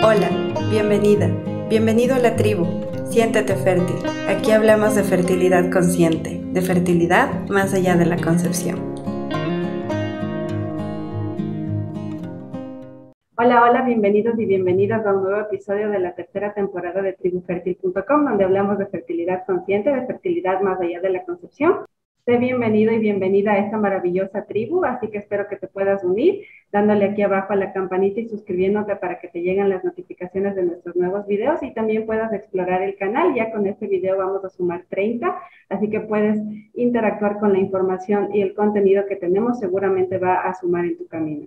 Hola, bienvenida, bienvenido a la tribu. Siéntete fértil. Aquí hablamos de fertilidad consciente, de fertilidad más allá de la concepción. Hola, hola, bienvenidos y bienvenidas a un nuevo episodio de la tercera temporada de tribufertil.com, donde hablamos de fertilidad consciente, de fertilidad más allá de la concepción. Sé bienvenido y bienvenida a esta maravillosa tribu, así que espero que te puedas unir dándole aquí abajo a la campanita y suscribiéndote para que te lleguen las notificaciones de nuestros nuevos videos y también puedas explorar el canal. Ya con este video vamos a sumar 30, así que puedes interactuar con la información y el contenido que tenemos, seguramente va a sumar en tu camino.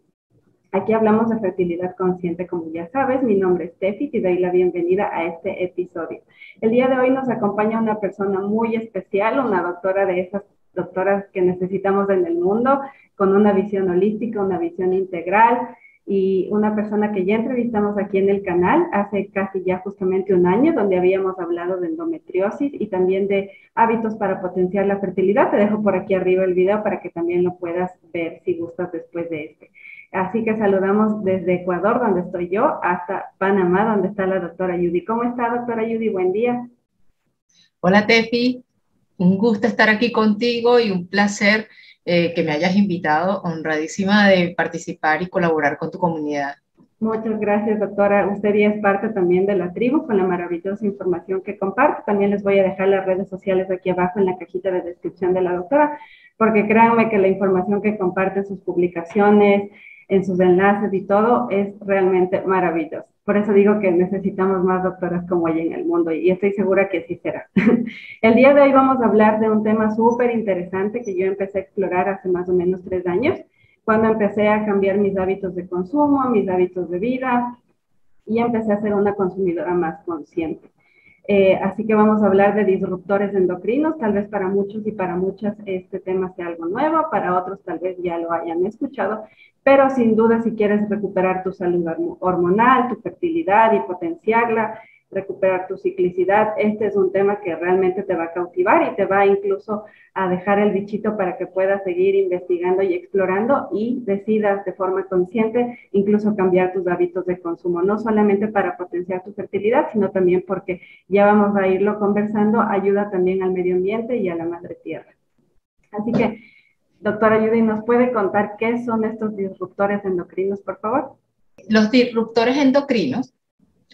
Aquí hablamos de fertilidad consciente, como ya sabes. Mi nombre es Tefi y doy la bienvenida a este episodio. El día de hoy nos acompaña una persona muy especial, una doctora de esas doctoras que necesitamos en el mundo, con una visión holística, una visión integral y una persona que ya entrevistamos aquí en el canal hace casi ya justamente un año, donde habíamos hablado de endometriosis y también de hábitos para potenciar la fertilidad. Te dejo por aquí arriba el video para que también lo puedas ver si gustas después de este. Así que saludamos desde Ecuador, donde estoy yo, hasta Panamá, donde está la doctora Judy. ¿Cómo está, doctora Judy? Buen día. Hola, Tefi un gusto estar aquí contigo y un placer eh, que me hayas invitado, honradísima de participar y colaborar con tu comunidad. Muchas gracias, doctora. Usted ya es parte también de la tribu con la maravillosa información que comparte. También les voy a dejar las redes sociales aquí abajo en la cajita de descripción de la doctora, porque créanme que la información que comparte en sus publicaciones, en sus enlaces y todo es realmente maravilloso. Por eso digo que necesitamos más doctoras como ella en el mundo y estoy segura que así será. El día de hoy vamos a hablar de un tema súper interesante que yo empecé a explorar hace más o menos tres años, cuando empecé a cambiar mis hábitos de consumo, mis hábitos de vida y empecé a ser una consumidora más consciente. Eh, así que vamos a hablar de disruptores endocrinos. Tal vez para muchos y para muchas este tema sea algo nuevo, para otros tal vez ya lo hayan escuchado, pero sin duda si quieres recuperar tu salud hormonal, tu fertilidad y potenciarla, recuperar tu ciclicidad, este es un tema que realmente te va a cautivar y te va incluso a dejar el bichito para que puedas seguir investigando y explorando y decidas de forma consciente incluso cambiar tus hábitos de consumo, no solamente para potenciar tu fertilidad, sino también porque ya vamos a irlo conversando, ayuda también al medio ambiente y a la madre tierra. Así que Doctora Judy, ¿nos puede contar qué son estos disruptores endocrinos, por favor? Los disruptores endocrinos,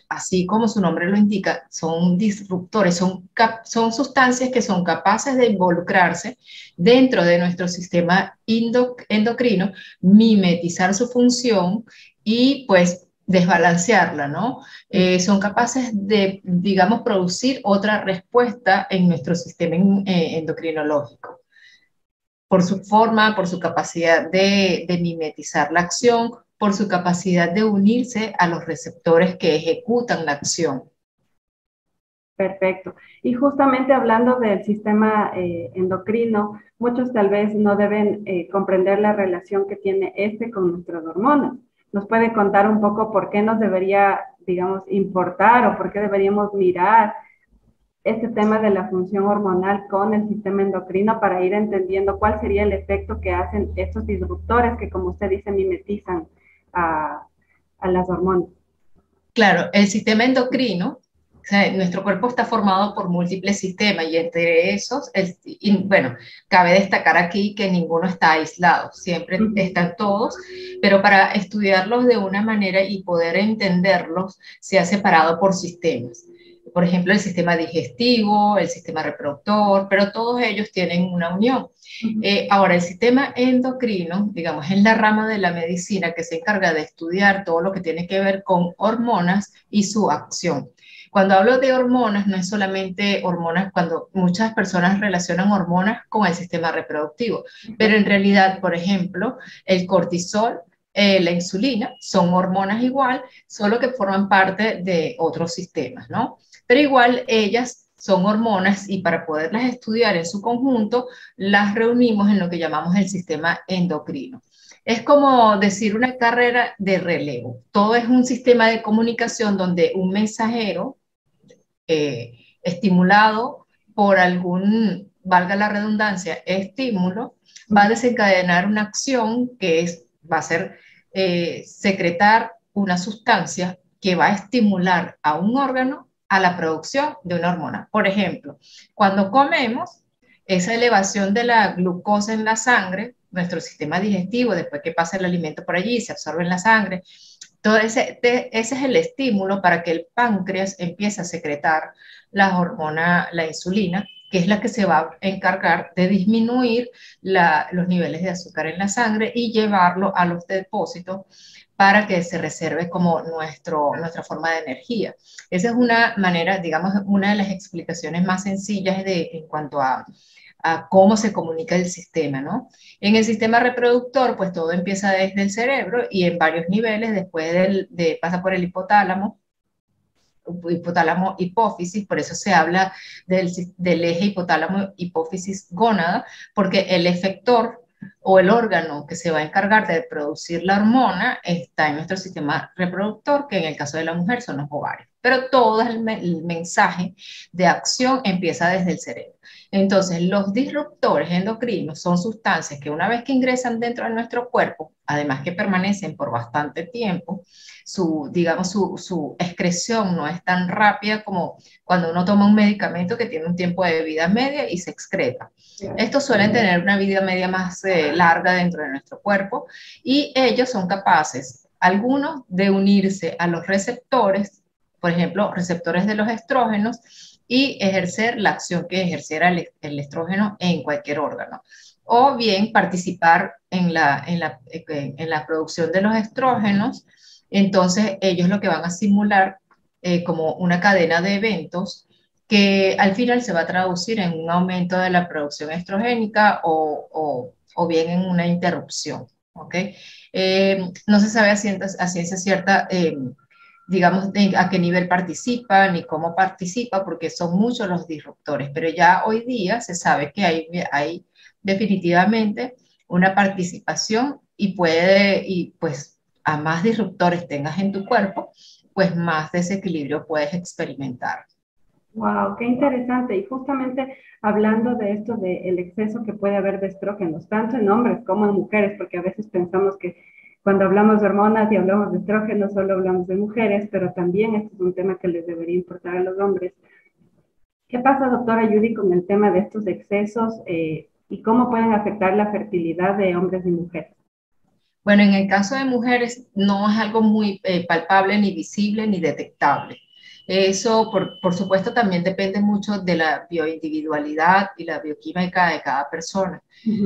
así como su nombre lo indica, son disruptores, son, son sustancias que son capaces de involucrarse dentro de nuestro sistema endocrino, mimetizar su función y pues desbalancearla, ¿no? Eh, son capaces de, digamos, producir otra respuesta en nuestro sistema eh, endocrinológico por su forma, por su capacidad de, mimetizar la acción, por su capacidad de unirse a los receptores que ejecutan la acción. Perfecto. Y justamente hablando del sistema eh, endocrino, muchos tal vez no deben eh, comprender la relación que tiene este con nuestras hormonas. ¿Nos puede contar un poco por qué nos debería, digamos, importar o por qué deberíamos mirar este tema de la función hormonal con el sistema endocrino para ir entendiendo cuál sería el efecto que hacen estos disruptores que, como usted dice, mimetizan a, a las hormonas. Claro, el sistema endocrino, o sea, nuestro cuerpo está formado por múltiples sistemas y entre esos, bueno, cabe destacar aquí que ninguno está aislado, siempre están todos, pero para estudiarlos de una manera y poder entenderlos, se ha separado por sistemas por ejemplo, el sistema digestivo, el sistema reproductor, pero todos ellos tienen una unión. Eh, ahora, el sistema endocrino, digamos, es la rama de la medicina que se encarga de estudiar todo lo que tiene que ver con hormonas y su acción. Cuando hablo de hormonas, no es solamente hormonas, cuando muchas personas relacionan hormonas con el sistema reproductivo, pero en realidad, por ejemplo, el cortisol, eh, la insulina, son hormonas igual, solo que forman parte de otros sistemas, ¿no? Pero igual ellas son hormonas y para poderlas estudiar en su conjunto, las reunimos en lo que llamamos el sistema endocrino. Es como decir una carrera de relevo. Todo es un sistema de comunicación donde un mensajero eh, estimulado por algún, valga la redundancia, estímulo, va a desencadenar una acción que va a ser eh, secretar una sustancia que va a estimular a un órgano a la producción de una hormona. Por ejemplo, cuando comemos, esa elevación de la glucosa en la sangre, nuestro sistema digestivo, después que pasa el alimento por allí, se absorbe en la sangre, todo ese, ese es el estímulo para que el páncreas empiece a secretar la hormona, la insulina, que es la que se va a encargar de disminuir los niveles de azúcar en la sangre y llevarlo a los depósitos para que se reserve como nuestro, nuestra forma de energía. Esa es una manera, digamos, una de las explicaciones más sencillas de, en cuanto a, cómo se comunica el sistema, ¿no? En el sistema reproductor, pues todo empieza desde el cerebro y en varios niveles, después del, de, pasa por el hipotálamo, hipotálamo hipófisis, por eso se habla del, del eje hipotálamo hipófisis gónada, porque el efector o el órgano que se va a encargar de producir la hormona está en nuestro sistema reproductor, que en el caso de la mujer son los ovarios. Pero todo el, mensaje de acción empieza desde el cerebro. Entonces, los disruptores endocrinos son sustancias que una vez que ingresan dentro de nuestro cuerpo, además que permanecen por bastante tiempo, su, digamos, su, su, excreción no es tan rápida como cuando uno toma un medicamento que tiene un tiempo de vida media y se excreta. Estos suelen tener una vida media más eh, larga dentro de nuestro cuerpo y ellos son capaces, algunos, de unirse a los receptores, por ejemplo, receptores de los estrógenos, y ejercer la acción que ejerciera el, estrógeno en cualquier órgano. O bien participar en la, en la, en la producción de los estrógenos. Entonces, ellos lo que van a simular eh, como una cadena de eventos que al final se va a traducir en un aumento de la producción estrogénica o, o, bien en una interrupción. ¿okay? Eh, no se sabe a ciencia, cierta, eh, digamos, a qué nivel participa ni cómo participa, porque son muchos los disruptores, pero ya hoy día se sabe que hay, hay definitivamente una participación y puede, y pues a más disruptores tengas en tu cuerpo, pues más desequilibrio puedes experimentar. Wow, qué interesante. Y justamente hablando de esto, del exceso que puede haber de estrógenos, tanto en hombres como en mujeres, porque a veces pensamos que cuando hablamos de hormonas y hablamos de estrógenos solo hablamos de mujeres, pero también este es un tema que les debería importar a los hombres. ¿Qué pasa, doctora Judy, con el tema de estos excesos eh, y cómo pueden afectar la fertilidad de hombres y mujeres? Bueno, en el caso de mujeres no es algo muy eh, palpable, ni visible, ni detectable. Eso, por, supuesto, también depende mucho de la bioindividualidad y la bioquímica de cada persona.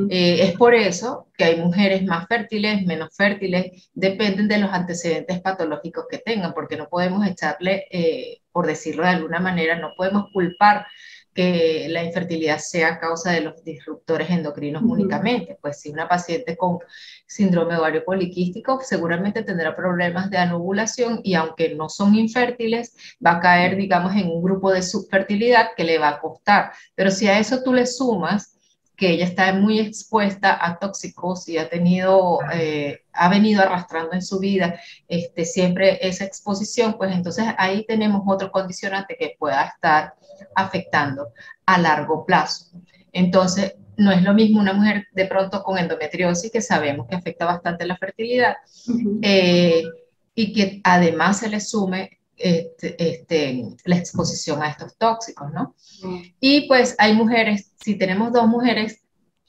Eh, es por eso que hay mujeres más fértiles, menos fértiles, dependen de los antecedentes patológicos que tengan, porque no podemos echarle, eh, por decirlo de alguna manera, no podemos culpar que la infertilidad sea a causa de los disruptores endocrinos únicamente. Pues si una paciente con síndrome ovario poliquístico seguramente tendrá problemas de anovulación y aunque no son infértiles, va a caer, digamos, en un grupo de subfertilidad que le va a costar. Pero si a eso tú le sumas que ella está muy expuesta a tóxicos y ha tenido, eh, ha venido arrastrando en su vida este, siempre esa exposición, pues entonces ahí tenemos otro condicionante que pueda estar afectando a largo plazo. Entonces, no es lo mismo una mujer de pronto con endometriosis, que sabemos que afecta bastante la fertilidad, eh, y que además se le sume este, este, la exposición a estos tóxicos, ¿no? Y pues hay mujeres, si tenemos dos mujeres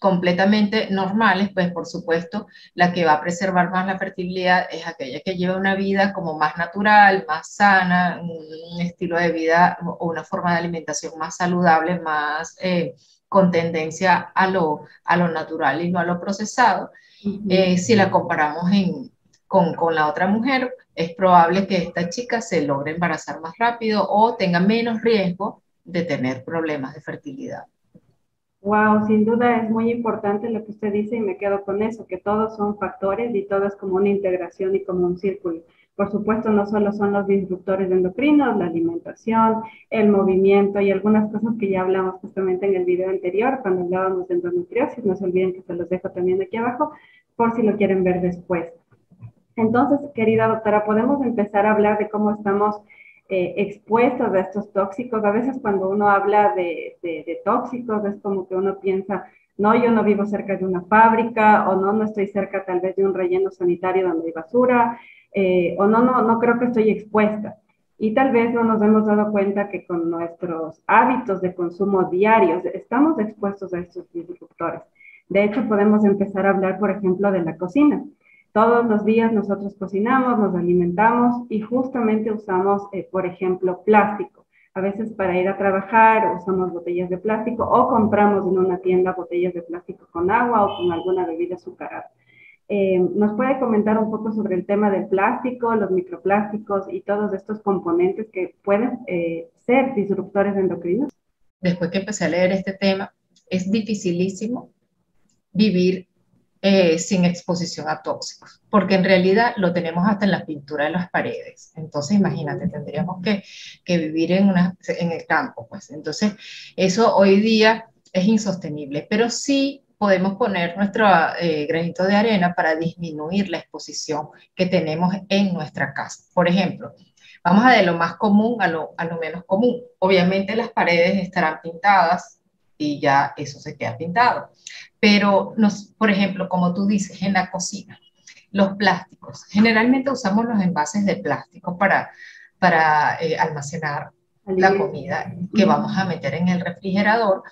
completamente normales, pues por supuesto la que va a preservar más la fertilidad es aquella que lleva una vida como más natural, más sana, un estilo de vida o una forma de alimentación más saludable, más eh, con tendencia a lo, a lo natural y no a lo procesado. Eh, si la comparamos con, con la otra mujer, es probable que esta chica se logre embarazar más rápido o tenga menos riesgo de tener problemas de fertilidad. Wow, sin duda es muy importante lo que usted dice y me quedo con eso, que todos son factores y todo es como una integración y como un círculo. Por supuesto, no solo son los disruptores endocrinos, la alimentación, el movimiento y algunas cosas que ya hablamos justamente en el video anterior cuando hablábamos de endometriosis. No se olviden que se los dejo también aquí abajo por si lo quieren ver después. Entonces, querida doctora, podemos empezar a hablar de cómo estamos eh, expuestos a estos tóxicos. A veces cuando uno habla de, tóxicos es como que uno piensa, no, yo no vivo cerca de una fábrica o no, no estoy cerca tal vez de un relleno sanitario donde hay basura. eh, o no, no, no creo que estoy expuesta. Y tal vez no nos hemos dado cuenta que con nuestros hábitos de consumo diarios estamos expuestos a estos disruptores. De hecho, podemos empezar a hablar, por ejemplo, de la cocina. Todos los días nosotros cocinamos, nos alimentamos y justamente usamos, eh, por ejemplo, plástico. A veces para ir a trabajar usamos botellas de plástico o compramos en una tienda botellas de plástico con agua o con alguna bebida azucarada. Eh, ¿Nos puede comentar un poco sobre el tema del plástico, los microplásticos y todos estos componentes que pueden eh, ser disruptores endocrinos? Después que empecé a leer este tema, es dificilísimo vivir eh, sin exposición a tóxicos, porque en realidad lo tenemos hasta en la pintura de las paredes. Entonces, imagínate, tendríamos que, que vivir en, una, en el campo, pues. Entonces, eso hoy día es insostenible, pero sí podemos poner nuestro eh, granito de arena para disminuir la exposición que tenemos en nuestra casa. Por ejemplo, vamos a de lo más común a lo, a lo menos común. Obviamente las paredes estarán pintadas y ya eso se queda pintado. Pero, nos, por ejemplo, como tú dices, en la cocina, los plásticos. Generalmente usamos los envases de plástico para, para eh, almacenar la comida que vamos a meter en el refrigerador.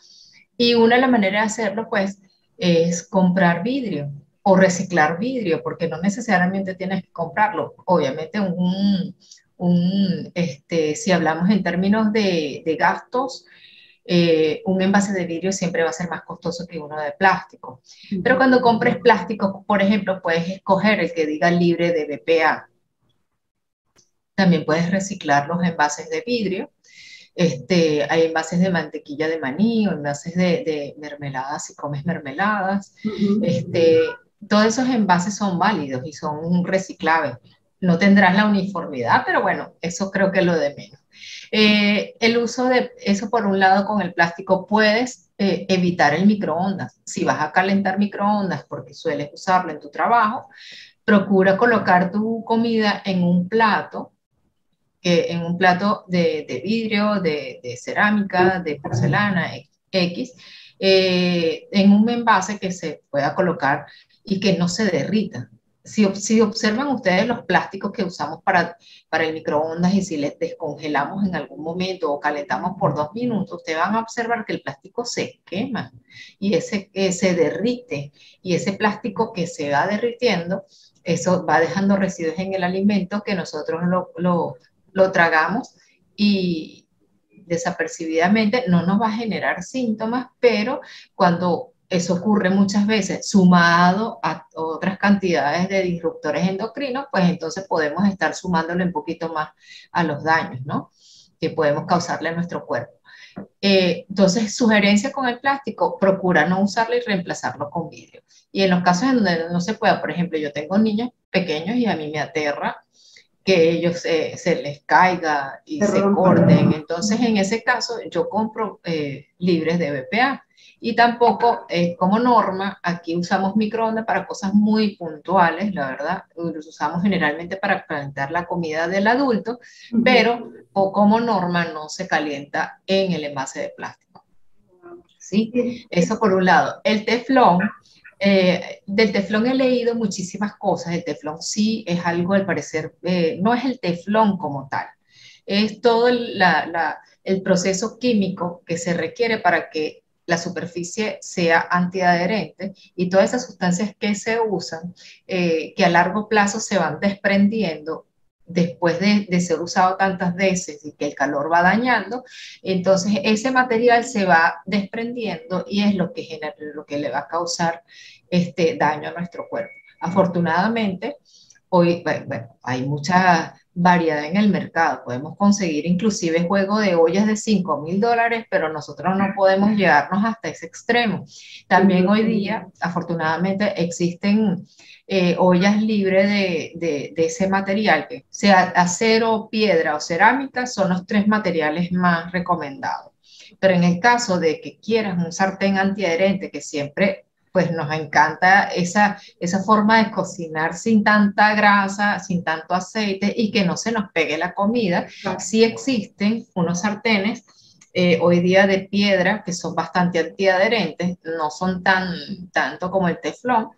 Y una de las maneras de hacerlo, pues, es comprar vidrio o reciclar vidrio, porque no necesariamente tienes que comprarlo. Obviamente, un, un, este, si hablamos en términos de, de gastos, eh, un envase de vidrio siempre va a ser más costoso que uno de plástico. Pero cuando compres plástico, por ejemplo, puedes escoger el que diga libre de BPA. También puedes reciclar los envases de vidrio. Este, hay envases de mantequilla de maní o envases de, mermeladas si comes mermeladas. este, todos esos envases son válidos y son reciclables. No tendrás la uniformidad, pero bueno, eso creo que es lo de menos. Eh, el uso de eso por un lado con el plástico puedes eh, evitar el microondas. Si vas a calentar microondas porque sueles usarlo en tu trabajo, procura colocar tu comida en un plato, en un plato de, vidrio, de, cerámica, de porcelana X, eh, en un envase que se pueda colocar y que no se derrita si, observan ustedes los plásticos que usamos para, para el microondas y si les descongelamos en algún momento o calentamos por dos minutos, ustedes van a observar que el plástico se quema y ese que se derrite. Y ese plástico que se va derritiendo, eso va dejando residuos en el alimento que nosotros lo, lo, lo tragamos y desapercibidamente no nos va a generar síntomas, pero cuando eso ocurre muchas veces sumado a otras cantidades de disruptores endocrinos, pues entonces podemos estar sumándole un poquito más a los daños, ¿no? Que podemos causarle a nuestro cuerpo. Eh, entonces, sugerencia con el plástico, procura no usarlo y reemplazarlo con vidrio. Y en los casos en donde no se pueda, por ejemplo, yo tengo niños pequeños y a mí me aterra que ellos se les caiga y se, corten. Entonces, en ese caso, yo compro eh, libres de BPA y tampoco, eh, como norma, aquí usamos microondas para cosas muy puntuales, la verdad. Los usamos generalmente para calentar la comida del adulto, pero o como norma no se calienta en el envase de plástico. ¿Sí? Eso por un lado. El teflón, eh, del teflón he leído muchísimas cosas. El teflón sí es algo, al parecer, eh, no es el teflón como tal. Es todo el proceso químico que se requiere para que la superficie sea antiadherente y todas esas sustancias que se usan, eh, que a largo plazo se van desprendiendo después de, ser usado tantas veces y que el calor va dañando, entonces ese material se va desprendiendo y es lo que, genera, lo que le va a causar este daño a nuestro cuerpo. Afortunadamente, hoy hay mucha variedad en el mercado. Podemos conseguir inclusive juego de ollas de 5 mil dólares, pero nosotros no podemos llevarnos hasta ese extremo. También hoy día, afortunadamente, existen eh, ollas libres de, de, de, ese material, que sea acero, piedra o cerámica, son los tres materiales más recomendados. Pero en el caso de que quieras un sartén antiadherente, que siempre pues nos encanta esa, esa forma de cocinar sin tanta grasa, sin tanto aceite y que no se nos pegue la comida. Sí existen unos sartenes eh, hoy día de piedra que son bastante antiadherentes, no son tan tanto como el teflón,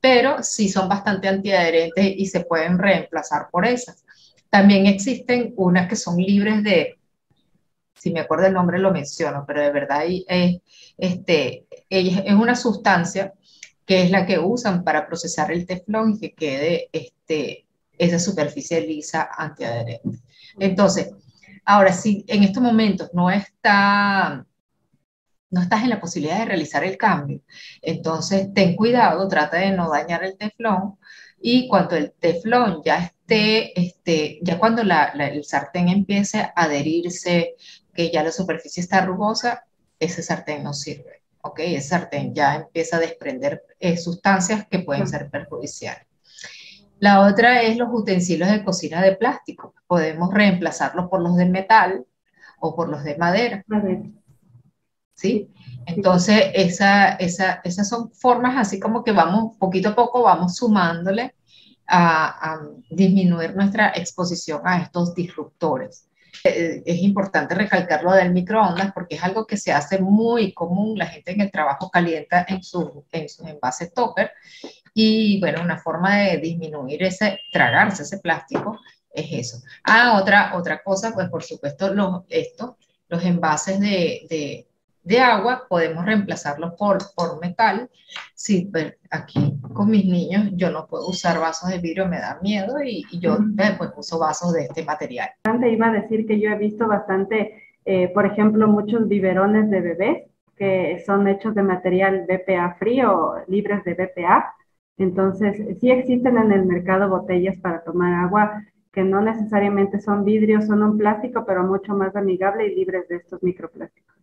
pero sí son bastante antiadherentes y se pueden reemplazar por esas. También existen unas que son libres de, si me acuerdo el nombre lo menciono, pero de verdad este, es una sustancia que es la que usan para procesar el teflón y que quede este, esa superficie lisa antiadherente. Entonces, ahora si en estos momentos no está no estás en la posibilidad de realizar el cambio. Entonces, ten cuidado, trata de no dañar el teflón y cuando el teflón ya esté, este, ya cuando el sartén empiece a adherirse, que ya la superficie está rugosa, ese sartén no sirve, ¿ok? Ese sartén ya empieza a desprender eh, sustancias que pueden ser perjudiciales. La otra es los utensilios de cocina de plástico. Podemos reemplazarlos por los de metal o por los de madera. ¿sí? Entonces, esa, esa, esas son formas así como que vamos, poquito a poco, vamos sumándole a, disminuir nuestra exposición a estos disruptores. Eh, es importante recalcar lo del microondas porque es algo que se hace muy común. La gente en el trabajo calienta en, su, en sus envases topper y bueno, una forma de disminuir ese, tragarse ese plástico es eso. Ah, otra, otra cosa, pues por supuesto, los, estos, los envases de, de agua, podemos reemplazarlos por, por metal. Sí, pero aquí con mis niños yo no puedo usar vasos de vidrio, me da miedo y, yo pues uso vasos de este material. Antes iba a decir que yo he visto bastante, eh, por ejemplo, muchos biberones de bebés que son hechos de material BPA frío, libres de BPA. Entonces, sí existen en el mercado botellas para tomar agua que no necesariamente son vidrio, son un plástico, pero mucho más amigable y libres de estos microplásticos.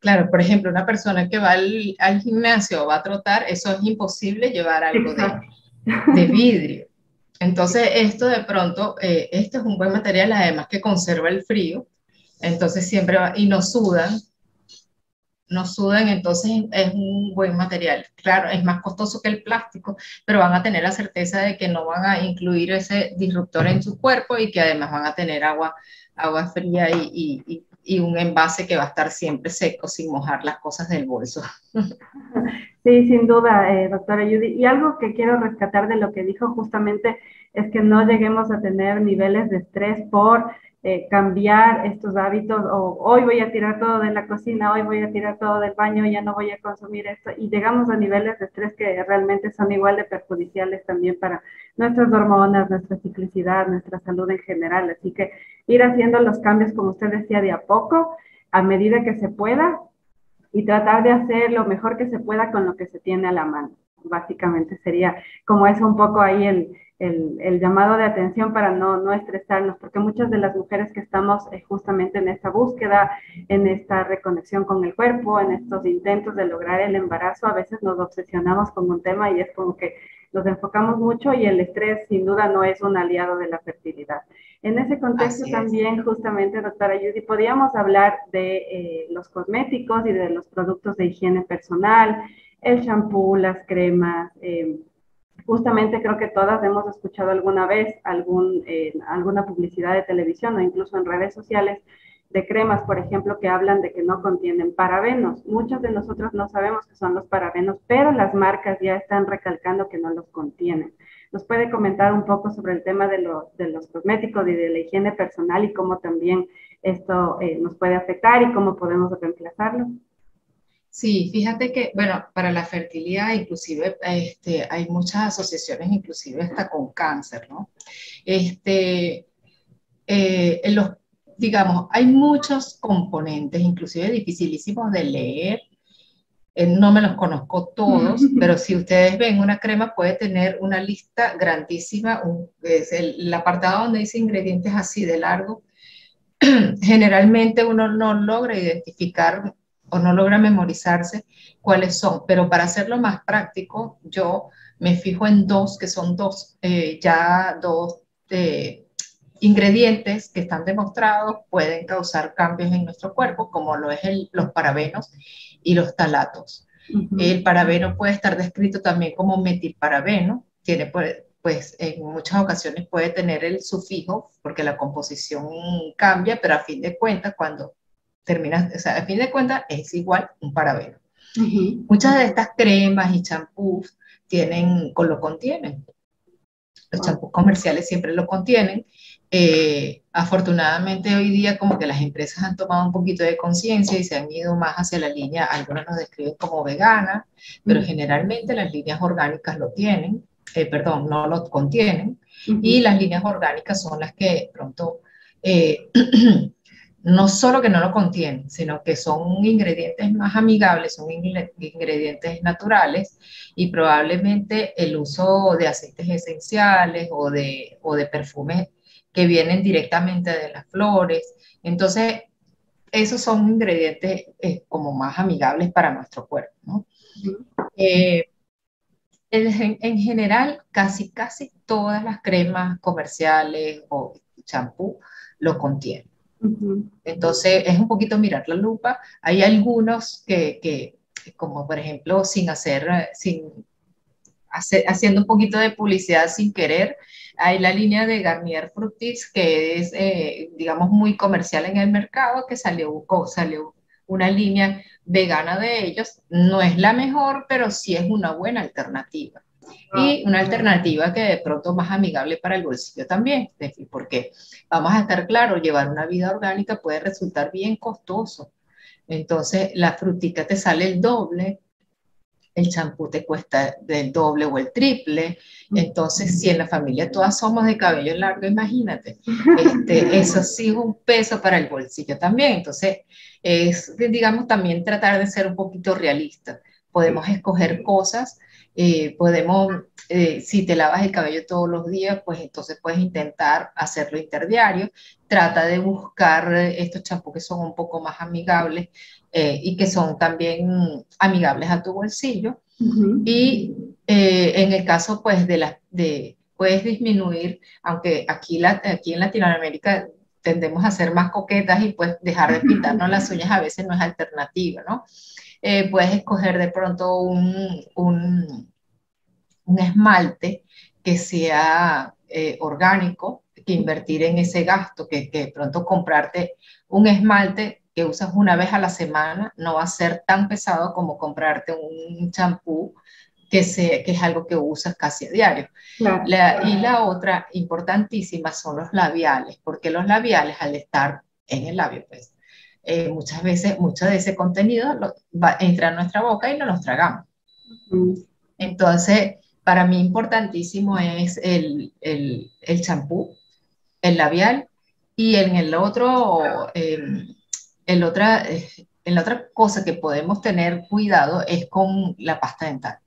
Claro, por ejemplo, una persona que va al, al gimnasio o va a trotar, eso es imposible llevar algo de, de vidrio. Entonces, esto de pronto, eh, este es un buen material, además que conserva el frío, entonces siempre va, y no sudan, no sudan, entonces es un buen material. Claro, es más costoso que el plástico, pero van a tener la certeza de que no van a incluir ese disruptor en su cuerpo y que además van a tener agua, agua fría y, y y un envase que va a estar siempre seco sin mojar las cosas del bolso. Sí, sin duda, eh, doctora Judy. Y algo que quiero rescatar de lo que dijo justamente es que no lleguemos a tener niveles de estrés por eh, cambiar estos hábitos o hoy voy a tirar todo de la cocina, hoy voy a tirar todo del baño, ya no voy a consumir esto y llegamos a niveles de estrés que realmente son igual de perjudiciales también para nuestras hormonas, nuestra ciclicidad, nuestra salud en general. Así que ir haciendo los cambios, como usted decía, de a poco, a medida que se pueda y tratar de hacer lo mejor que se pueda con lo que se tiene a la mano. Básicamente sería como eso un poco ahí el el, llamado de atención para no, no, estresarnos, porque muchas de las mujeres que estamos eh, justamente en esta búsqueda, en esta reconexión con el cuerpo, en estos intentos de lograr el embarazo, a veces nos obsesionamos con un tema y es como que nos enfocamos mucho y el estrés sin duda no es un aliado de la fertilidad. En ese contexto también, justamente, doctora Judy, podríamos hablar de eh, los cosméticos y de los productos de higiene personal, el champú, las cremas, eh, justamente creo que todas hemos escuchado alguna vez algún, eh, alguna publicidad de televisión o incluso en redes sociales de cremas, por ejemplo, que hablan de que no contienen parabenos. Muchos de nosotros no sabemos qué son los parabenos, pero las marcas ya están recalcando que no los contienen. ¿Nos puede comentar un poco sobre el tema de, los cosméticos y de la higiene personal y cómo también esto eh, nos puede afectar y cómo podemos reemplazarlo? Sí, fíjate que, bueno, para la fertilidad inclusive este, hay muchas asociaciones, inclusive hasta con cáncer, ¿no? Este, eh, los, digamos, hay muchos componentes, inclusive dificilísimos de leer, eh, no me los conozco todos, pero si ustedes ven una crema puede tener una lista grandísima, es el, el apartado donde dice ingredientes así de largo, generalmente uno no logra identificar o no logra memorizarse cuáles son, pero para hacerlo más práctico, yo me fijo en dos, que son dos, eh, ya dos eh, ingredientes que están demostrados pueden causar cambios en nuestro cuerpo, como lo es los parabenos y los talatos. El parabeno puede estar descrito también como metilparabeno, tiene pues, pues en muchas ocasiones puede tener el sufijo porque la composición cambia, pero a fin de cuentas cuando terminas, o sea, a fin de cuentas es igual un parabeno. Muchas de estas cremas y champús tienen, con lo contienen. Los champús comerciales siempre lo contienen. Eh, afortunadamente hoy día como que las empresas han tomado un poquito de conciencia y se han ido más hacia la línea, algunas nos describen como vegana, pero generalmente las líneas orgánicas lo tienen, eh, perdón, no lo contienen, y las líneas orgánicas son las que pronto eh, no solo que no lo contienen, sino que son ingredientes más amigables, son ingredientes naturales y probablemente el uso de aceites esenciales o de, o de perfumes que vienen directamente de las flores. Entonces, esos son ingredientes eh, como más amigables para nuestro cuerpo. ¿no? Eh, en, en, general, casi, casi todas las cremas comerciales o champú lo contienen. Entonces es un poquito mirar la lupa. Hay algunos que, que como por ejemplo, sin hacer, sin haciendo un poquito de publicidad sin querer, hay la línea de Garnier Fructis que es, eh, digamos, muy comercial en el mercado, que salió, salió una línea vegana de ellos. No es la mejor, pero sí es una buena alternativa y una alternativa que de pronto más amigable para el bolsillo también, porque vamos a estar claros, llevar una vida orgánica puede resultar bien costoso. Entonces, la frutica te sale el doble, el champú te cuesta del doble o el triple. Entonces, si en la familia todas somos de cabello largo, imagínate, este, eso sí es un peso para el bolsillo también. Entonces, es, digamos, también tratar de ser un poquito realista. Podemos escoger cosas eh, podemos, eh, si te lavas el cabello todos los días, pues entonces puedes intentar hacerlo interdiario. Trata de buscar estos champús que son un poco más amigables eh, y que son también amigables a tu bolsillo. Y en el caso, pues, de las, de, puedes disminuir, aunque aquí, la, aquí en Latinoamérica tendemos a ser más coquetas y pues dejar de pintarnos las uñas a veces no es alternativa, ¿no? Eh, puedes escoger de pronto un, un, esmalte que sea eh, orgánico, que invertir en ese gasto, que, que, de pronto comprarte un esmalte que usas una vez a la semana no va a ser tan pesado como comprarte un champú que, que es algo que usas casi a diario. y la otra importantísima son los labiales, porque los labiales al estar en el labio, pues eh, muchas veces, mucho de ese contenido va, entra en nuestra boca y no los tragamos. Entonces, para mí importantísimo es el champú, el, el, labial y en el otro, em, el otra, eh, en la otra cosa que podemos tener cuidado es con la pasta dental.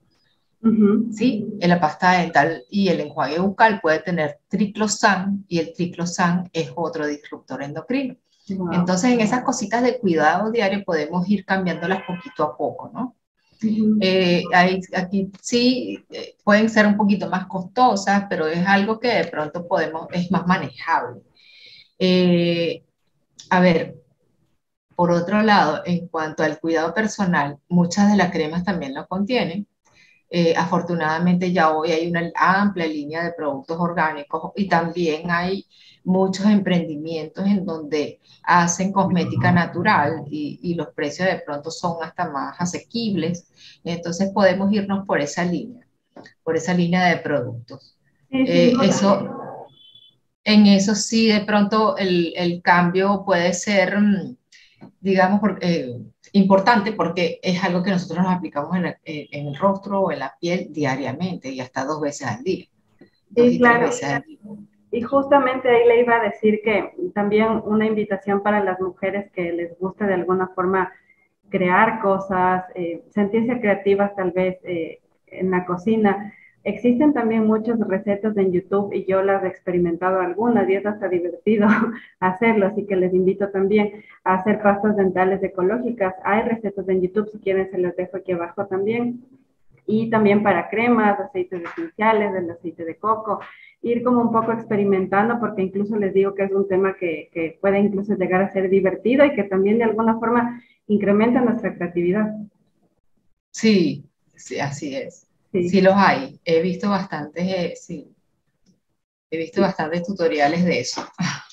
¿Sí? En la pasta dental y el enjuague bucal puede tener triclosan y el triclosan es otro disruptor endocrino. Entonces, en esas cositas de cuidado diario podemos ir cambiándolas poquito a poco, ¿no? Eh, aquí sí eh, pueden ser un poquito más costosas, pero es algo que de pronto podemos, es más manejable. Eh, a ver, por otro lado, en cuanto al cuidado personal, muchas de las cremas también lo contienen. afortunadamente ya hoy hay una amplia línea de productos orgánicos y también hay muchos emprendimientos en donde hacen cosmética natural y, los precios de pronto son hasta más asequibles. Entonces podemos irnos por esa línea, por esa línea de productos. Eh, eso, en eso sí, de pronto el, cambio puede ser, mm, digamos, eh, importante porque es algo que nosotros nos aplicamos en, en, el rostro o en la piel diariamente y hasta dos veces al día. Sí, claro. Y justamente ahí le iba a decir que también una invitación para las mujeres que les guste de alguna forma crear cosas, eh, sentirse creativas tal vez eh, en la cocina. Existen también muchas recetas en YouTube y yo las he experimentado algunas y es hasta divertido hacerlo, así que les invito también a hacer pastas dentales ecológicas. Hay recetas en YouTube, si quieren se las dejo aquí abajo también. Y también para cremas, aceites esenciales, el aceite de coco ir como un poco experimentando, porque incluso les digo que es un tema que, que puede incluso llegar a ser divertido y que también de alguna forma incrementa nuestra creatividad. Sí, sí, así es. Sí, los hay. He visto bastantes, eh, sí. He visto bastantes tutoriales de eso.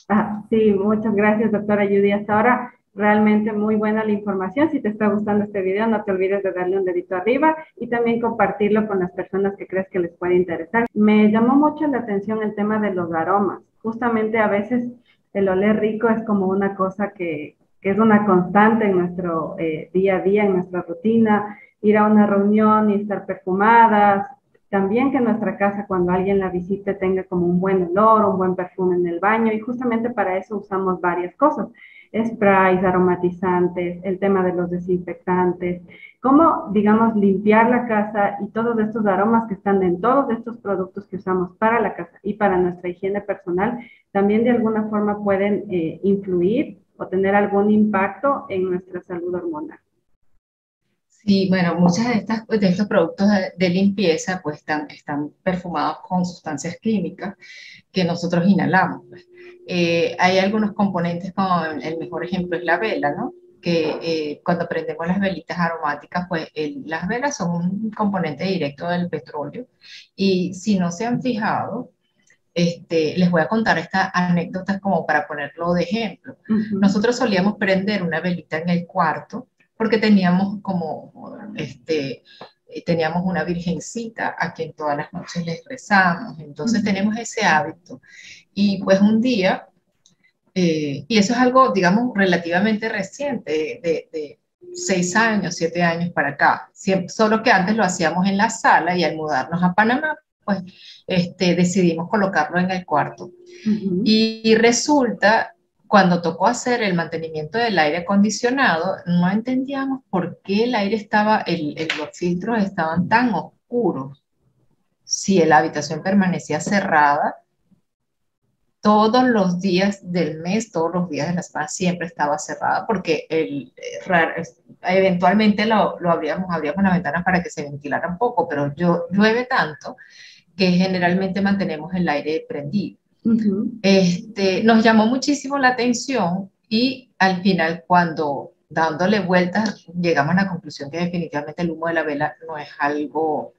Ah, sí, muchas gracias, doctora Judy. Hasta ahora Realmente muy buena la información. Si te está gustando este video, no te olvides de darle un dedito arriba y también compartirlo con las personas que crees que les puede interesar. Me llamó mucho la atención el tema de los aromas. Justamente a veces el oler rico es como una cosa que, es una constante en nuestro eh, día a día, en nuestra rutina. Ir a una reunión y estar perfumadas, también que nuestra casa, cuando alguien la visite, tenga como un buen olor, un buen perfume en el baño. Y justamente para eso usamos varias cosas. Sprays, aromatizantes, el tema de los desinfectantes, cómo, digamos, limpiar la casa y todos estos aromas que están en todos estos productos que usamos para la casa y para nuestra higiene personal, también de alguna forma pueden eh, influir o tener algún impacto en nuestra salud hormonal. Sí, bueno, muchos de, estas, de estos productos de, limpieza pues están, están perfumados con sustancias químicas que nosotros inhalamos. Pues. Eh, hay algunos componentes, como el mejor ejemplo es la vela, ¿no? Que eh, cuando prendemos las velitas aromáticas, pues las velas son un componente directo del petróleo. Y si no se han fijado, este, les voy a contar estas anécdotas como para ponerlo de ejemplo. Nosotros solíamos prender una velita en el cuarto porque teníamos como, este, eh, teníamos una virgencita a quien todas las noches les rezamos, entonces tenemos ese hábito. Y pues un día, eh, y eso es algo, digamos, relativamente reciente, de, seis años, siete años para acá, solo que antes lo hacíamos en la sala y al mudarnos a Panamá, pues este, decidimos colocarlo en el cuarto. y, resulta cuando tocó hacer el mantenimiento del aire acondicionado, no entendíamos por qué el aire estaba, el, los filtros estaban tan oscuros. Si la habitación permanecía cerrada, todos los días del mes, todos los días de la semana siempre estaba cerrada porque el, eventualmente lo, lo abríamos, abríamos las ventanas para que se ventilara un poco, pero yo, llueve tanto que generalmente mantenemos el aire prendido este, nos llamó muchísimo la atención y al final cuando dándole vueltas llegamos a la conclusión que definitivamente el humo de la vela no es algo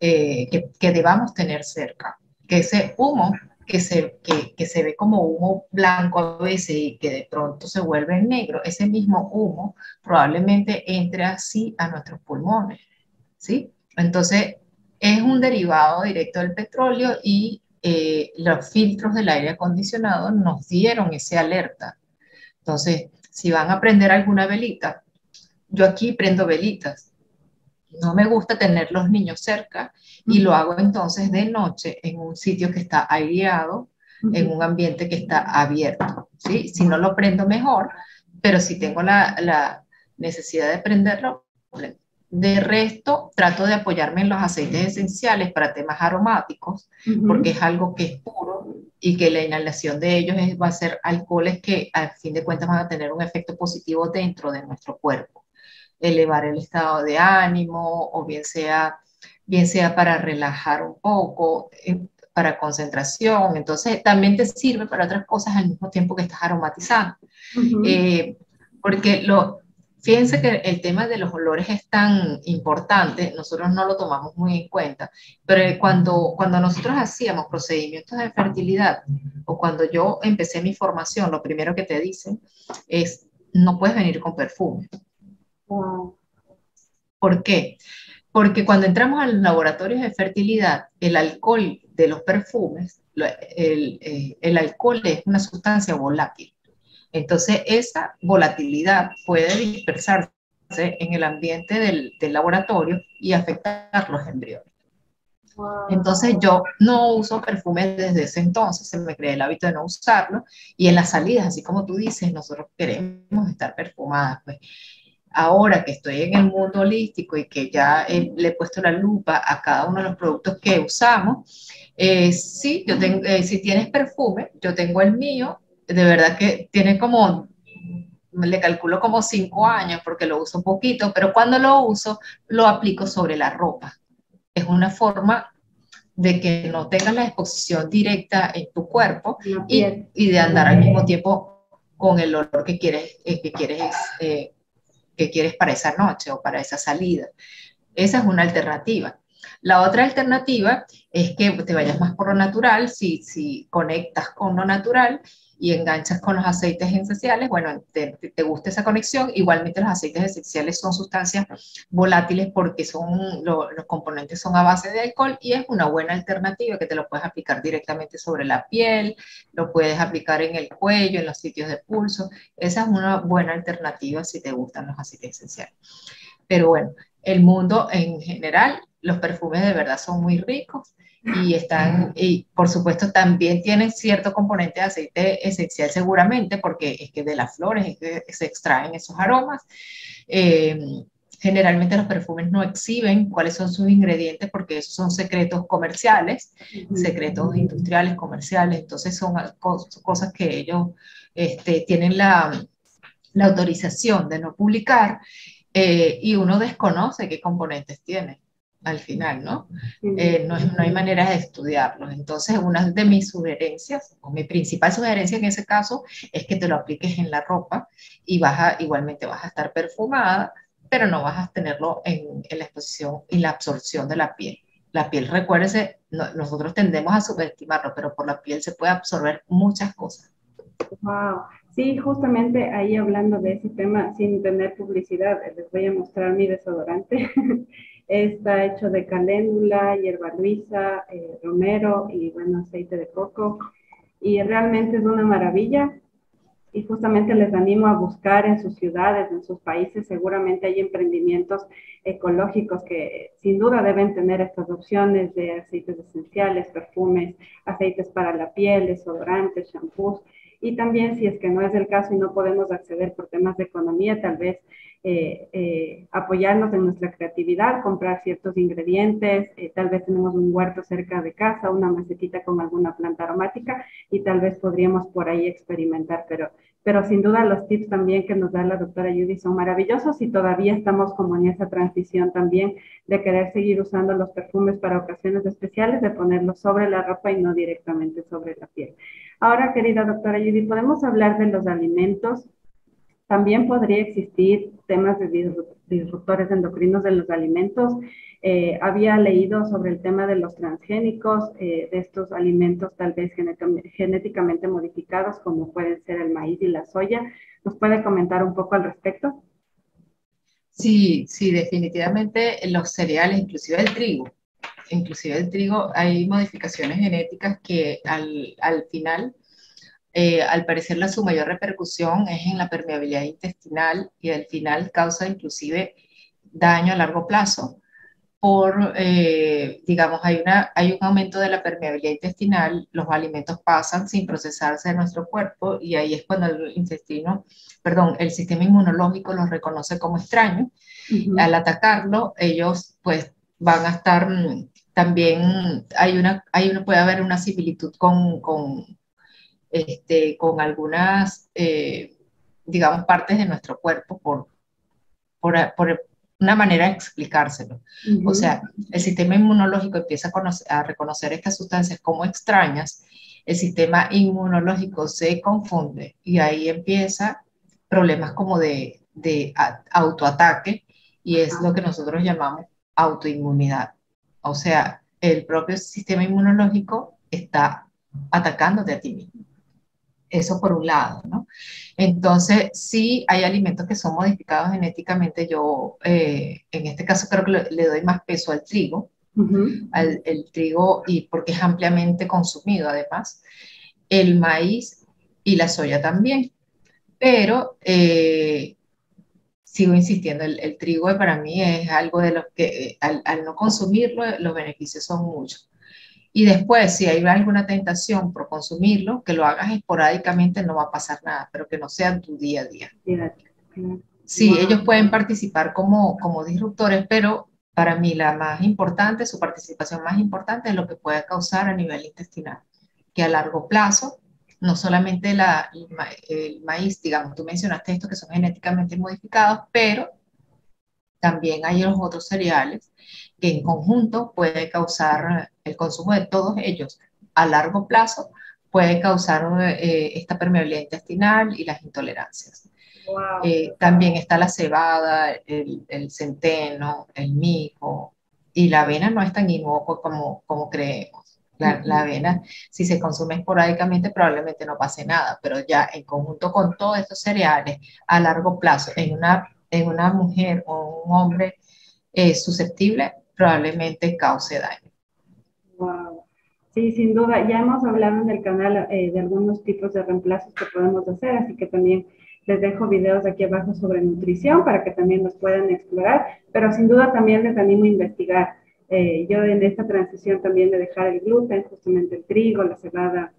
eh, que, que, debamos tener cerca, que ese humo que se, que, que, se ve como humo blanco a veces y que de pronto se vuelve negro, ese mismo humo probablemente entre así a nuestros pulmones, ¿sí? Entonces es un derivado directo del petróleo y eh, los filtros del aire acondicionado nos dieron ese alerta. Entonces, si van a prender alguna velita, yo aquí prendo velitas. No me gusta tener los niños cerca y lo hago entonces de noche en un sitio que está aireado, en un ambiente que está abierto. ¿sí? Si no lo prendo mejor, pero si tengo la, la necesidad de prenderlo, de resto, trato de apoyarme en los aceites esenciales para temas aromáticos, porque es algo que es puro y que la inhalación de ellos va a ser alcoholes que al fin de cuentas van a tener un efecto positivo dentro de nuestro cuerpo. Elevar el estado de ánimo o bien sea, bien sea para relajar un poco, eh, para concentración. Entonces, también te sirve para otras cosas al mismo tiempo que estás aromatizando. Eh, porque lo, Fíjense que el tema de los olores es tan importante, nosotros no lo tomamos muy en cuenta, pero cuando, cuando nosotros hacíamos procedimientos de fertilidad o cuando yo empecé mi formación, lo primero que te dicen es, no puedes venir con perfume. ¿Por qué? Porque cuando entramos a los laboratorios de fertilidad, el alcohol de los perfumes, el, eh, el alcohol es una sustancia volátil. Entonces, esa volatilidad puede dispersarse en el ambiente del, laboratorio y afectar los embriones. Entonces yo no uso perfume desde ese entonces, se me creé el hábito de no usarlo y en las salidas, así como tú dices, nosotros queremos estar perfumadas. Pues ahora que estoy en el mundo holístico y que ya le he puesto la lupa a cada uno de los productos que usamos, eh, sí, yo tengo, eh, si tienes perfume, yo tengo el mío de verdad que tiene como, le calculo como cinco años porque lo uso poquito, pero cuando lo uso, lo aplico sobre la ropa. Es una forma de que no tengas la exposición directa en tu cuerpo y, y, de andar al mismo tiempo con el olor que quieres, eh, que, quieres, eh, que quieres para esa noche o para esa salida. Esa es una alternativa. La otra alternativa es que te vayas más por lo natural, si, si conectas con lo natural y enganchas con los aceites esenciales, bueno, te, te, gusta esa conexión. Igualmente los aceites esenciales son sustancias volátiles porque son, los componentes son a base de alcohol y es una buena alternativa que te lo puedes aplicar directamente sobre la piel, lo puedes aplicar en el cuello, en los sitios de pulso. Esa es una buena alternativa si te gustan los aceites esenciales. Pero bueno, el mundo en general, los perfumes de verdad son muy ricos y están, y por supuesto también tienen cierto componente de aceite esencial seguramente, porque es que de las flores es que se extraen esos aromas. Eh, generalmente los perfumes no exhiben cuáles son sus ingredientes porque esos son secretos comerciales, secretos industriales, comerciales, entonces son cosas que ellos este, tienen la, la, autorización de no publicar eh, y uno desconoce qué componentes tiene al final, ¿no? Eh, no, no, hay manera de estudiarlos. Entonces, una de mis sugerencias, o mi principal sugerencia en ese caso, es que te lo apliques en la ropa y vas a, igualmente vas a estar perfumada, pero no vas a tenerlo en, en la exposición y la absorción de la piel. La piel, recuérdese, nosotros tendemos a subestimarlo, pero por la piel se puede absorber muchas cosas. Wow. Sí, justamente ahí hablando de ese tema, sin tener publicidad, les voy a mostrar mi desodorante. Está hecho de caléndula, hierba luisa, eh, romero y bueno, aceite de coco. Y realmente es una maravilla. Y justamente les animo a buscar en sus ciudades, en sus países, seguramente hay emprendimientos ecológicos que sin duda deben tener estas opciones de aceites esenciales, perfumes, aceites para la piel, desodorantes, shampoos. Y también si es que no es el caso y no podemos acceder por temas de economía, tal vez eh, eh, apoyarnos en nuestra creatividad, comprar ciertos ingredientes, eh, tal vez tenemos un huerto cerca de casa, una macetita con alguna planta aromática y tal vez podríamos por ahí experimentar, pero, pero sin duda los tips también que nos da la doctora Judy son maravillosos y todavía estamos como en esa transición también de querer seguir usando los perfumes para ocasiones especiales, de ponerlos sobre la ropa y no directamente sobre la piel. Ahora, querida doctora Judy, podemos hablar de los alimentos también podría existir temas de disruptores endocrinos de los alimentos. Eh, había leído sobre el tema de los transgénicos, eh, de estos alimentos tal vez genéticamente modificados, como pueden ser el maíz y la soya. ¿Nos puede comentar un poco al respecto? Sí, sí, definitivamente los cereales, inclusive el trigo, inclusive el trigo, hay modificaciones genéticas que al, al final eh, al parecer la, su mayor repercusión es en la permeabilidad intestinal y al final causa inclusive daño a largo plazo por, eh, digamos, hay, una, hay un aumento de la permeabilidad intestinal, los alimentos pasan sin procesarse en nuestro cuerpo y ahí es cuando el intestino, perdón, el sistema inmunológico los reconoce como extraños. Al atacarlo, ellos pues van a estar mm, también, hay una, hay una, puede haber una similitud con, con este, con algunas, eh, digamos, partes de nuestro cuerpo por, por, por una manera de explicárselo. O sea, el sistema inmunológico empieza a, a, reconocer estas sustancias como extrañas, el sistema inmunológico se confunde y ahí empieza problemas como de, de autoataque y es lo que nosotros llamamos autoinmunidad. O sea, el propio sistema inmunológico está atacándote a ti mismo. Eso por un lado, ¿no? Entonces, sí hay alimentos que son modificados genéticamente. Yo, eh, en este caso, creo que le, doy más peso al trigo, al el trigo, y porque es ampliamente consumido además, el maíz y la soya también. Pero eh, sigo insistiendo, el, trigo para mí es algo de lo que al, al no consumirlo, los beneficios son muchos. Y después, si hay alguna tentación por consumirlo, que lo hagas esporádicamente, no va a pasar nada, pero que no sea tu día a día. Sí, ellos pueden participar como, como disruptores, pero para mí la más importante, su participación más importante es lo que puede causar a nivel intestinal, que a largo plazo, no solamente la, el maíz, digamos, tú mencionaste esto que son genéticamente modificados, pero también hay los otros cereales que en conjunto puede causar el consumo de todos ellos a largo plazo, puede causar eh, esta permeabilidad intestinal y las intolerancias. Eh, también está la cebada, el, centeno, el mijo y la avena no es tan inocuo como, como creemos. La, la, avena, si se consume esporádicamente, probablemente no pase nada, pero ya en conjunto con todos estos cereales, a largo plazo, en una, en una mujer o un hombre eh, susceptible, probablemente cause daño. Wow. Sí, sin duda. Ya hemos hablado en el canal eh, de algunos tipos de reemplazos que podemos hacer, así que también les dejo videos aquí abajo sobre nutrición para que también los puedan explorar, pero sin duda también les animo a investigar. Eh, yo en esta transición también de dejar el gluten, justamente el trigo, la cebada,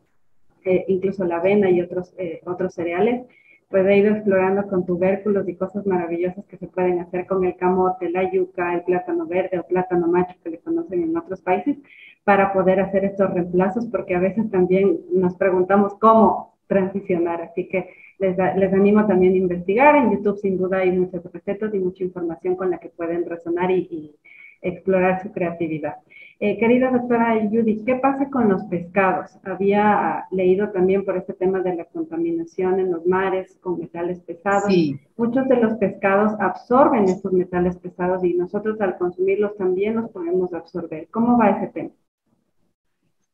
eh, incluso la avena y otros, eh, otros cereales, pues he ido explorando con tubérculos y cosas maravillosas que se pueden hacer con el camote, la yuca, el plátano verde o plátano macho que le conocen en otros países, para poder hacer estos reemplazos, porque a veces también nos preguntamos cómo transicionar. Así que les, les, animo también a investigar. En YouTube sin duda hay muchas recetas y mucha información con la que pueden resonar y, explorar su creatividad. Eh, querida doctora Judy, ¿qué pasa con los pescados? Había leído también por este tema de la contaminación en los mares con metales pesados. Sí. Muchos de los pescados absorben estos metales pesados y nosotros al consumirlos también los podemos absorber. ¿Cómo va ese tema?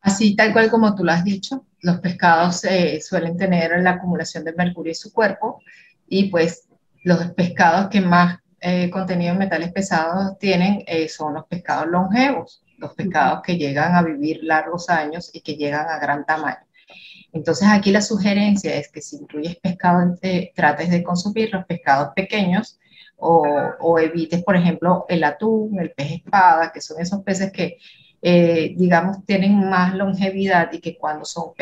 Así, tal cual como tú lo has dicho, los pescados eh, suelen tener la acumulación de mercurio en su cuerpo y pues los pescados que más eh, contenido en metales pesados tienen eh, son los pescados longevos, los pescados que llegan a vivir largos años y que llegan a gran tamaño. Entonces aquí la sugerencia es que si incluyes pescado, trates de consumir los pescados pequeños o, o evites, por ejemplo, el atún, el pez espada, que son esos peces que eh, digamos, tienen más longevidad y que cuando son,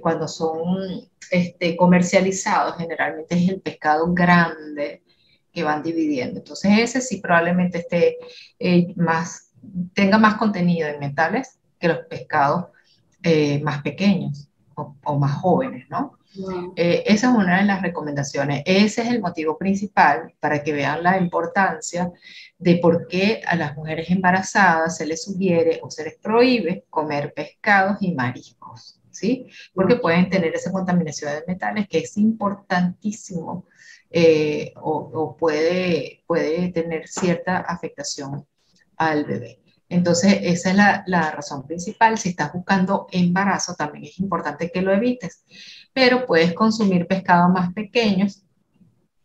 cuando son este, comercializados generalmente es el pescado grande que van dividiendo. Entonces ese sí probablemente esté eh, más, tenga más contenido en metales que los pescados eh, más pequeños o, o, más jóvenes, ¿no? Eh, esa es una de las recomendaciones. Ese es el motivo principal para que vean la importancia de por qué a las mujeres embarazadas se les sugiere o se les prohíbe comer pescados y mariscos, ¿sí? Porque pueden tener esa contaminación de metales que es importantísimo eh, o, puede, puede tener cierta afectación al bebé. Entonces, esa es la, la, razón principal. Si estás buscando embarazo, también es importante que lo evites, pero puedes consumir pescados más pequeños.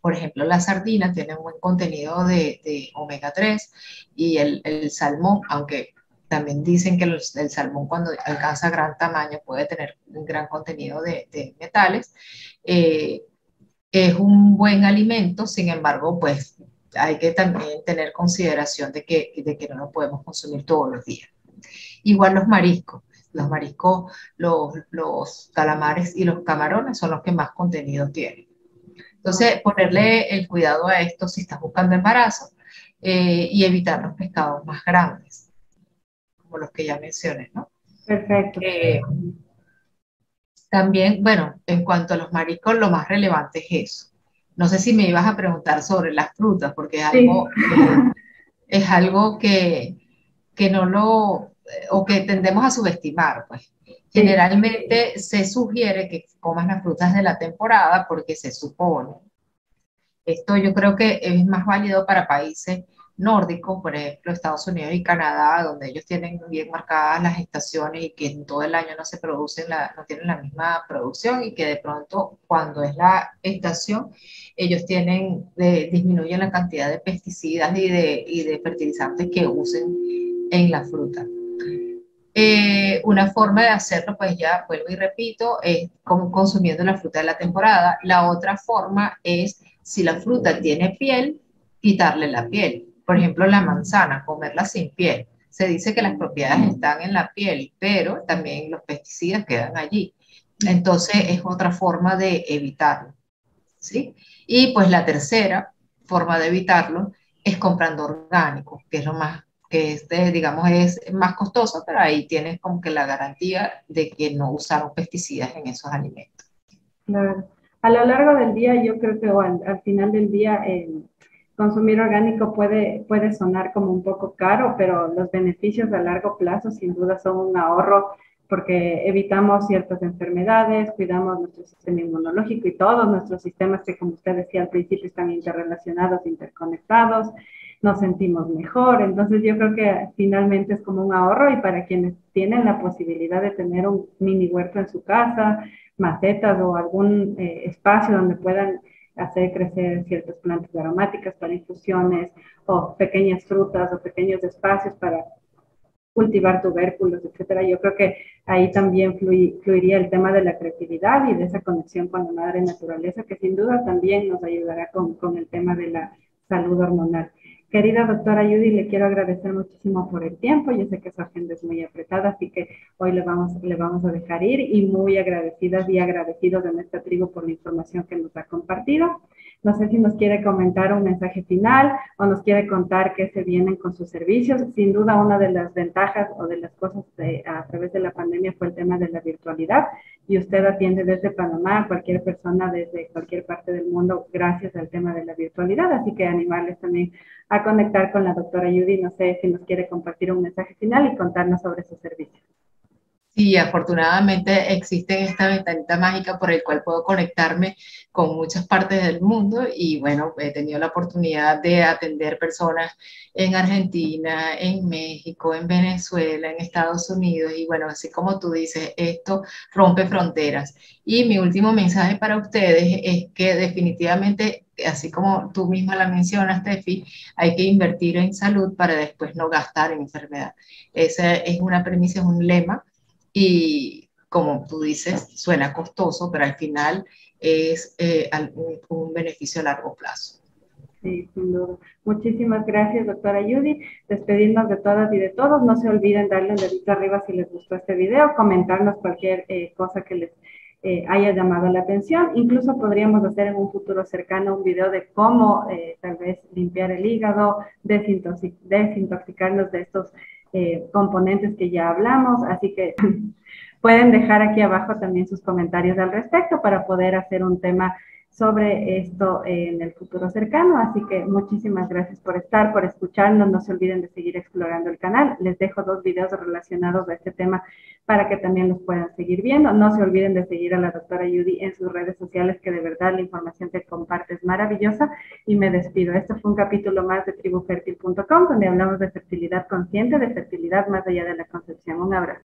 Por ejemplo, la sardina tiene un buen contenido de, omega 3 y el, el, salmón, aunque también dicen que el salmón cuando alcanza gran tamaño puede tener un gran contenido de, de metales. Eh, es un buen alimento, sin embargo, pues hay que también tener consideración de que, de que no lo podemos consumir todos los días. Igual los mariscos. Los mariscos, los, los calamares y los camarones son los que más contenido tienen. Entonces, ponerle el cuidado a esto si estás buscando embarazo eh, y evitar los pescados más grandes, como los que ya mencioné, ¿no? Perfecto. Eh, también, bueno, en cuanto a los mariscos, lo más relevante es eso, no sé si me ibas a preguntar sobre las frutas, porque es algo, eh, es algo que, que no lo, o que tendemos a subestimar, pues. Generalmente se sugiere que comas las frutas de la temporada porque se supone. Esto yo creo que es más válido para países nórdicos, por ejemplo, Estados Unidos y Canadá, donde ellos tienen bien marcadas las estaciones y que en todo el año no se producen, la, no tienen la misma producción y que de pronto cuando es la estación, ellos tienen, disminuyen la cantidad de pesticidas y de, y de fertilizantes que usen en la fruta. Eh, una forma de hacerlo, pues ya vuelvo y repito, es como consumiendo la fruta de la temporada. La otra forma es, si la fruta tiene piel, quitarle la piel por ejemplo, la manzana, comerla sin piel. Se dice que las propiedades están en la piel, pero también los pesticidas quedan allí. Entonces es otra forma de evitarlo. ¿sí? Y pues la tercera forma de evitarlo es comprando orgánico, que es lo más que este, digamos, es más costoso, pero ahí tienes como que la garantía de que no usaron pesticidas en esos alimentos. Claro. A lo largo del día, yo creo que al, al final del día, eh, consumir orgánico puede, puede sonar como un poco caro, pero los beneficios a largo plazo sin duda son un ahorro porque evitamos ciertas enfermedades, cuidamos nuestro sistema inmunológico y todos nuestros sistemas que, como usted decía al principio, están interrelacionados, interconectados. nos sentimos mejor. Entonces yo creo que finalmente es como un ahorro y para quienes tienen la posibilidad de tener un mini huerto en su casa, macetas o algún eh, espacio donde puedan hacer crecer ciertas plantas aromáticas para infusiones o pequeñas frutas o pequeños espacios para cultivar tubérculos, etcétera. Yo creo que ahí también fluiría el tema de la creatividad y de esa conexión con la madre naturaleza, que sin duda también nos ayudará con, con el tema de la salud hormonal. Querida doctora Judy, le quiero agradecer muchísimo por el tiempo. Yo sé que su agenda es muy apretada, así que hoy le vamos, le vamos a dejar ir y muy agradecidas y agradecidos de nuestra tribu por la información que nos ha compartido. No sé si nos quiere comentar un mensaje final o nos quiere contar qué se vienen con sus servicios. Sin duda, una de las ventajas o de las cosas a través de la pandemia fue el tema de la virtualidad y usted atiende desde Panamá a cualquier persona desde cualquier parte del mundo gracias al tema de la virtualidad. Así que animarles también a conectar con la doctora Judy. No sé si nos quiere compartir un mensaje final y contarnos sobre sus servicios. Sí, afortunadamente existe esta ventanita mágica por el cual puedo conectarme con muchas partes del mundo y bueno, he tenido la oportunidad de atender personas en Argentina, en México, en Venezuela, en Estados Unidos y bueno, así como tú dices, esto rompe fronteras. Y mi último mensaje para ustedes es que definitivamente, así como tú misma la mencionas, Tefi, hay que invertir en salud para después no gastar en enfermedad. Esa es una premisa, es un lema y como tú dices, suena costoso, pero al final es eh, un, beneficio a largo plazo. Sí, sin duda. Muchísimas gracias, doctora Judy. Despedirnos de todas y de todos. No se olviden darle un dedito arriba si les gustó este video, comentarnos cualquier eh, cosa que les eh, haya llamado la atención. Incluso podríamos hacer en un futuro cercano un video de cómo tal vez limpiar el hígado, desintoxicarnos de estos eh, componentes que ya hablamos, así que pueden dejar aquí abajo también sus comentarios al respecto para poder hacer un tema sobre esto en el futuro cercano. Así que muchísimas gracias por estar, por escucharnos. No se olviden de seguir explorando el canal. Les dejo dos videos relacionados a este tema para que también los puedan seguir viendo. No se olviden de seguir a la doctora Judy en sus redes sociales, que de verdad la información que comparte es maravillosa. Y me despido. Este fue un capítulo más de tribufertil.com, donde hablamos de fertilidad consciente, de fertilidad más allá de la concepción. Un abrazo.